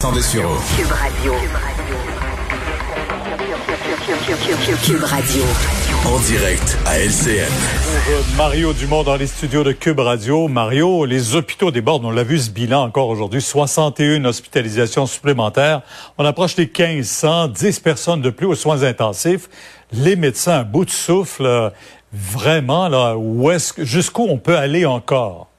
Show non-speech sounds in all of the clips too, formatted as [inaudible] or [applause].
Cube Radio. Cube Radio. En direct à LCN. Mario Dumont dans les studios de Cube Radio. Mario, les hôpitaux débordent. On l'a vu ce bilan encore aujourd'hui. 61 hospitalisations supplémentaires. On approche les 1500, 10 personnes de plus aux soins intensifs. Les médecins à bout de souffle. Vraiment, là, où est-ce, jusqu'où on peut aller encore?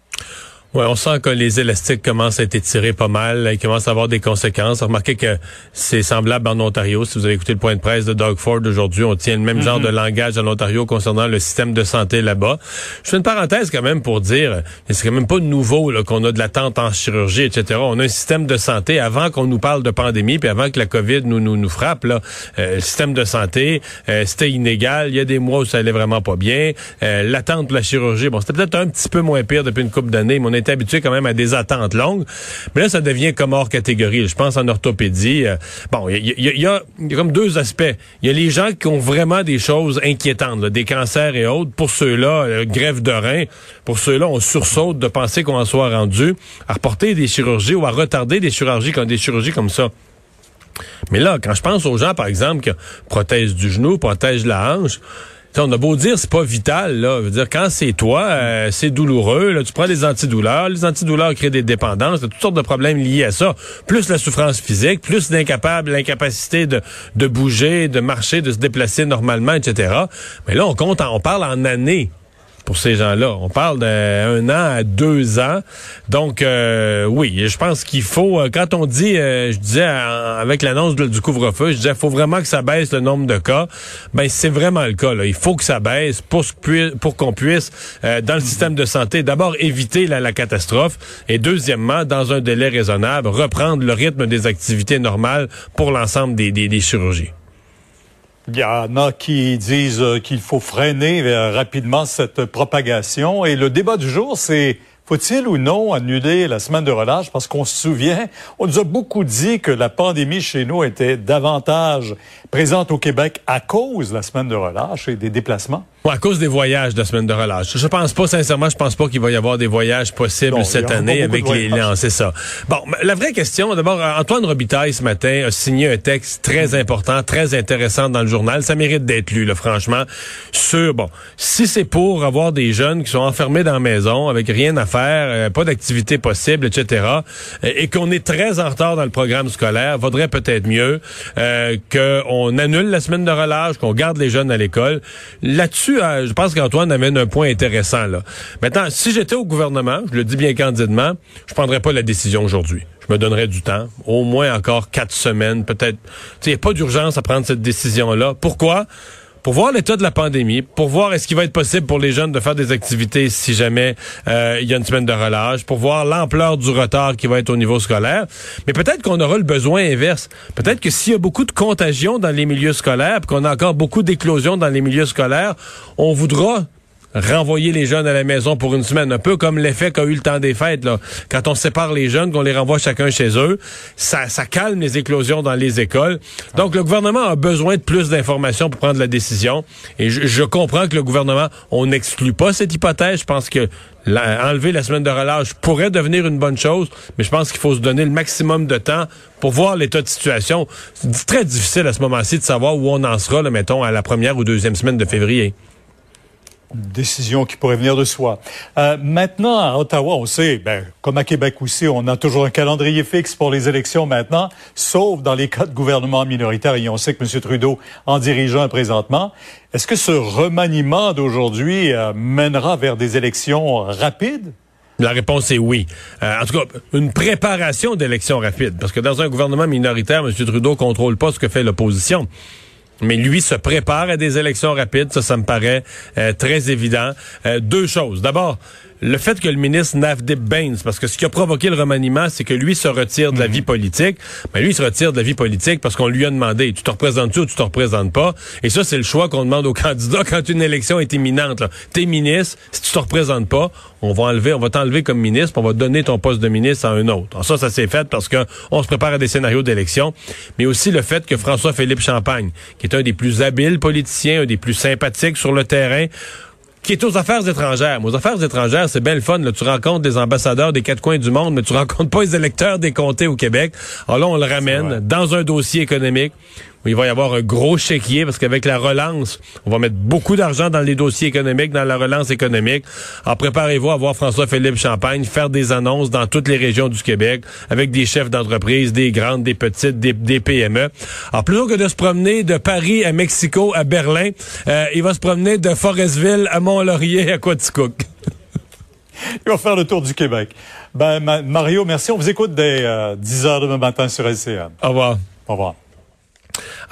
Ouais, on sent que les élastiques commencent à être étirés pas mal. Ils commencent à avoir des conséquences. Remarquez que c'est semblable en Ontario. Si vous avez écouté le point de presse de Doug Ford aujourd'hui, on tient le même genre mm-hmm. de langage en Ontario concernant le système de santé là-bas. Je fais une parenthèse quand même pour dire, c'est quand même pas nouveau qu'on a de l'attente en chirurgie, etc. On a un système de santé avant qu'on nous parle de pandémie, puis avant que la COVID nous nous, nous frappe. Là, euh, le système de santé, euh, c'était inégal. Il y a des mois où ça allait vraiment pas bien. Euh, l'attente de la chirurgie, bon, c'était peut-être un petit peu moins pire depuis une couple d'années, mais on habitué quand même à des attentes longues. Mais là, ça devient comme hors catégorie. Je pense en orthopédie. Bon, il y, a, comme deux aspects. Il y a les gens qui ont vraiment des choses inquiétantes, des cancers et autres. Pour ceux-là, euh, grève de rein. Pour ceux-là, on sursaute de penser qu'on en soit rendu à reporter des chirurgies ou à retarder des chirurgies comme des chirurgies comme ça. Mais là, quand je pense aux gens, par exemple, qui protègent du genou, protègent la hanche, on a beau dire c'est pas vital, là. Quand c'est toi, euh, c'est douloureux. Là, tu prends des antidouleurs. Les antidouleurs créent des dépendances. toutes sortes de problèmes liés à ça. Plus la souffrance physique, plus l'incapable, l'incapacité de, de bouger, de marcher, de se déplacer normalement, etc. Mais là, on compte, on parle en années pour ces gens-là. On parle d'un an à deux ans. Donc, euh, oui, je pense qu'il faut, euh, quand on dit, euh, je disais avec l'annonce du couvre-feu, je disais, il faut vraiment que ça baisse le nombre de cas. Ben, c'est vraiment le cas. Il faut que ça baisse pour, pour qu'on puisse, dans le système de santé, d'abord éviter la, catastrophe et deuxièmement, dans un délai raisonnable, reprendre le rythme des activités normales pour l'ensemble des, des chirurgies. Il y en a qui disent qu'il faut freiner euh, rapidement cette propagation. Et le débat du jour, c'est faut-il ou non annuler la semaine de relâche? Parce qu'on se souvient, on nous a beaucoup dit que la pandémie chez nous était davantage présente au Québec à cause de la semaine de relâche et des déplacements. À cause des voyages de semaine de relâche. Je pense pas, sincèrement, je pense pas qu'il va y avoir des voyages possibles cette année avec les... Non, c'est ça. Bon, la vraie question, d'abord, Antoine Robitaille, ce matin, a signé un texte très important, très intéressant dans le journal. Ça mérite d'être lu, là, franchement, sur, bon, si c'est pour avoir des jeunes qui sont enfermés dans la maison avec rien à faire, euh, pas d'activité possible, etc., et qu'on est très en retard dans le programme scolaire, vaudrait peut-être mieux euh, qu'on annule la semaine de relâche, qu'on garde les jeunes à l'école. Là-dessus, euh, je pense qu'Antoine amène un point intéressant. Là. Maintenant, si j'étais au gouvernement, je le dis bien candidement, je prendrais pas la décision aujourd'hui. Je me donnerais du temps, au moins encore quatre semaines, peut-être. Il n'y a pas d'urgence à prendre cette décision-là. Pourquoi? Pour voir l'état de la pandémie, pour voir est-ce qu'il va être possible pour les jeunes de faire des activités si jamais euh, il y a une semaine de relâche, pour voir l'ampleur du retard qui va être au niveau scolaire. Mais peut-être qu'on aura le besoin inverse. Peut-être que s'il y a beaucoup de contagion dans les milieux scolaires, qu'on a encore beaucoup d'éclosions dans les milieux scolaires, on voudra renvoyer les jeunes à la maison pour une semaine, un peu comme l'effet qu'a eu le temps des fêtes. Là. Quand on sépare les jeunes, qu'on les renvoie chacun chez eux, ça, calme les éclosions dans les écoles. Donc le gouvernement a besoin de plus d'informations pour prendre la décision. Et je, comprends que le gouvernement, on n'exclut pas cette hypothèse. Je pense que enlever la semaine de relâche pourrait devenir une bonne chose, mais je pense qu'il faut se donner le maximum de temps pour voir l'état de situation. C'est très difficile à ce moment-ci de savoir où on en sera, là, mettons, à la première ou deuxième semaine de février décision qui pourrait venir de soi. Euh, maintenant, à Ottawa, on sait, ben, comme à Québec aussi, on a toujours un calendrier fixe pour les élections maintenant, sauf dans les cas de gouvernement minoritaire, et on sait que M. Trudeau en dirige un présentement. Est-ce que ce remaniement d'aujourd'hui euh, mènera vers des élections rapides? La réponse est oui. Euh, en tout cas, une préparation d'élections rapides, parce que dans un gouvernement minoritaire, M. Trudeau contrôle pas ce que fait l'opposition. Mais lui se prépare à des élections rapides, ça, ça me paraît euh, très évident. Euh, deux choses. D'abord, le fait que le ministre Navdip Baines, parce que ce qui a provoqué le remaniement, c'est que lui se retire de la mhm. vie politique. Mais ben, lui, il se retire de la vie politique parce qu'on lui a demandé, tu te représentes-tu ou tu te représentes pas? Et ça, c'est le choix qu'on demande aux [laughs] candidats quand une élection est imminente. T'es ministre, si tu te représentes pas, on va enlever, on va t'enlever comme ministre, on va donner ton poste de ministre à un autre. Alors ça, ça s'est fait parce que on se prépare à des scénarios d'élection, mais aussi le fait que François-Philippe Champagne, qui est un des plus habiles politiciens, un des plus sympathiques sur le terrain, qui est aux affaires étrangères. Mais aux affaires étrangères, c'est bien le fun. Là. Tu rencontres des ambassadeurs des quatre coins du monde, mais tu [laughs] rencontres pas les électeurs des comtés au Québec. Alors là, on le ramène dans un dossier économique où il va y avoir un gros chéquier parce qu'avec la relance, on va mettre beaucoup d'argent dans les dossiers économiques, dans la relance économique. Alors préparez-vous à voir François-Philippe Champagne faire des annonces dans toutes les régions du Québec avec des chefs d'entreprise, des grandes, des petites, des, PME. Alors plutôt que de se promener de Paris à Mexico à Berlin, euh, il va se promener de Forestville à Mont-Laurier à Quaticook. [laughs] il va faire le tour du Québec. Ben, Mario, merci. On vous écoute dès 10 euh, heures demain matin sur LCN. Au revoir. Au revoir.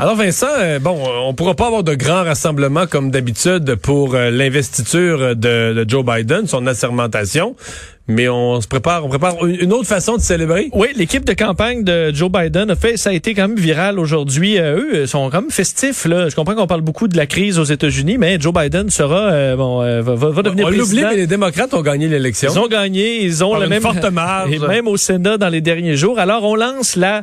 Alors Vincent, euh, bon, on pourra pas avoir de grands rassemblements comme d'habitude pour euh, l'investiture de, Joe Biden, son assermentation, mais on se prépare, on prépare une autre façon de célébrer. Oui, l'équipe de campagne de Joe Biden a fait, ça a été quand même viral aujourd'hui. Euh, eux sont quand même festifs. Là. Je comprends qu'on parle beaucoup de la crise aux États-Unis, mais Joe Biden sera, euh, bon, euh, va, va, devenir on président. mais les démocrates ont gagné l'élection. Ils ont gagné, ils ont la même forte marge. Et même au Sénat dans les derniers jours. Alors on lance la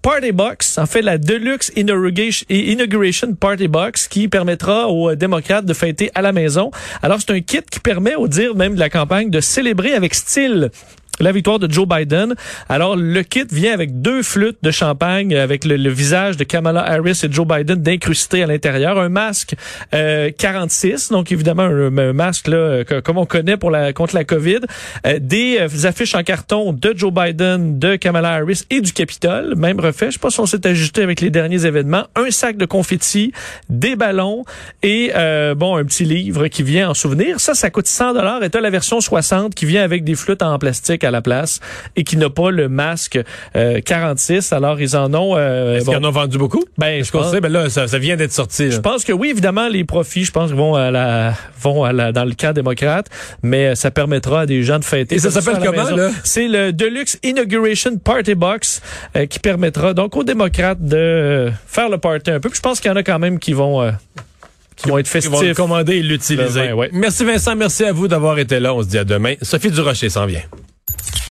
Party Box, en fait la Deluxe Inauguration Party Box, qui permettra aux démocrates de fêter à la maison. Alors c'est un kit qui permet, au dire même de la campagne, de célébrer avec style la victoire de Joe Biden. Alors, le kit vient avec deux flûtes de champagne avec le, visage de Kamala Harris et Joe Biden d'incrusté à l'intérieur. Un masque euh, 46, donc évidemment un, masque là, comme on connaît pour la contre la COVID. Euh, des euh, affiches en carton de Joe Biden, de Kamala Harris et du Capitole. Même refait. Je sais pas si on s'est ajusté avec les derniers événements. Un sac de confettis, des ballons et euh, bon un petit livre qui vient en souvenir. Ça, ça coûte 100 dollars. Et as la version 60 qui vient avec des flûtes en plastique à la place et qui n'a pas le masque 46. Euh, Alors, ils en ont... Euh, Est-ce qu'ils en ont vendu beaucoup? Ben, je pense. Ben là, ça, vient d'être sorti. Je pense que oui, évidemment, les profits, je pense, vont à la, vont à la, dans le camp démocrate, mais ça permettra à des gens de fêter. Et ça s'appelle comment, là? C'est le Deluxe Inauguration Party Box euh, qui permettra donc aux démocrates de faire le party un peu. Puis je pense qu'il y en a quand même qui vont qui vont être festifs. Qui vont le commander et l'utiliser. Ouais. Merci Vincent, merci à vous d'avoir été là. On se dit à demain. Sophie Durocher s'en vient.